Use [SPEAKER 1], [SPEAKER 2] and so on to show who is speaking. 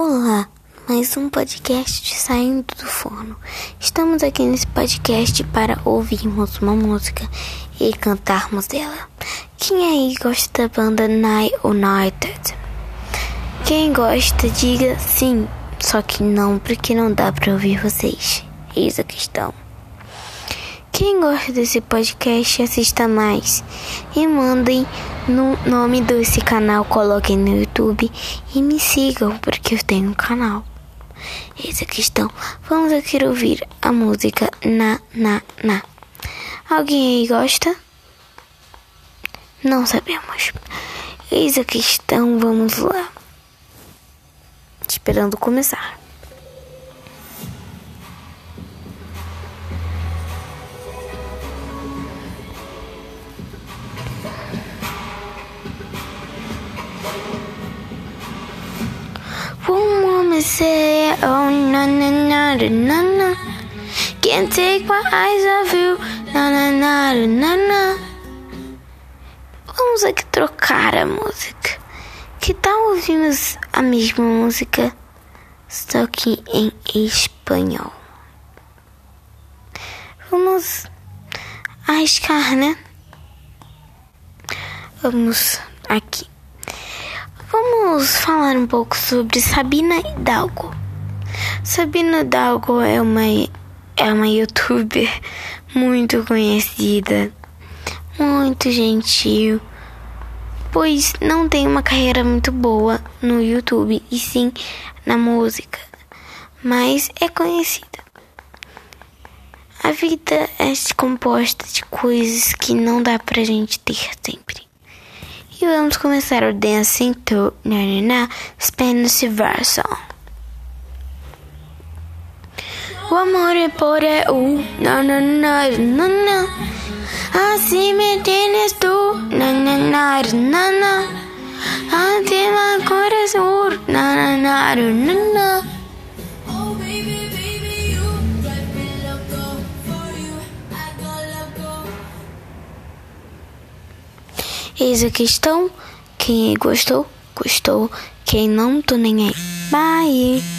[SPEAKER 1] Olá, mais um podcast de Saindo do Forno. Estamos aqui nesse podcast para ouvirmos uma música e cantarmos dela. Quem aí gosta da banda Night United? Quem gosta, diga sim, só que não, porque não dá para ouvir vocês. Eis a questão. Quem gosta desse podcast, assista mais e mandem no nome desse canal, coloquem no YouTube e me sigam, porque eu tenho um canal. A questão. Vamos aqui ouvir a música Na Na Na. Alguém aí gosta? Não sabemos. Eis a questão, vamos lá. Esperando começar. Say, oh na na na na na. Can't take my eyes off you, na na na na na. Vamos aqui trocar a música. Que tal ouvirmos a mesma música, só que em espanhol? Vamos arriscar, né? Vamos aqui. Vamos falar um pouco sobre Sabina Hidalgo. Sabina Hidalgo é uma, é uma youtuber muito conhecida, muito gentil, pois não tem uma carreira muito boa no YouTube e sim na música, mas é conhecida. A vida é composta de coisas que não dá pra gente ter sempre. E vamos começar o Dancing to na, na, na Spanish version. O amor é por eu, na na na na na. Assim me tienes tú, na na na na na. Antima corazón, Eis a questão. Quem gostou, gostou. Quem não, tô nem aí. Bye!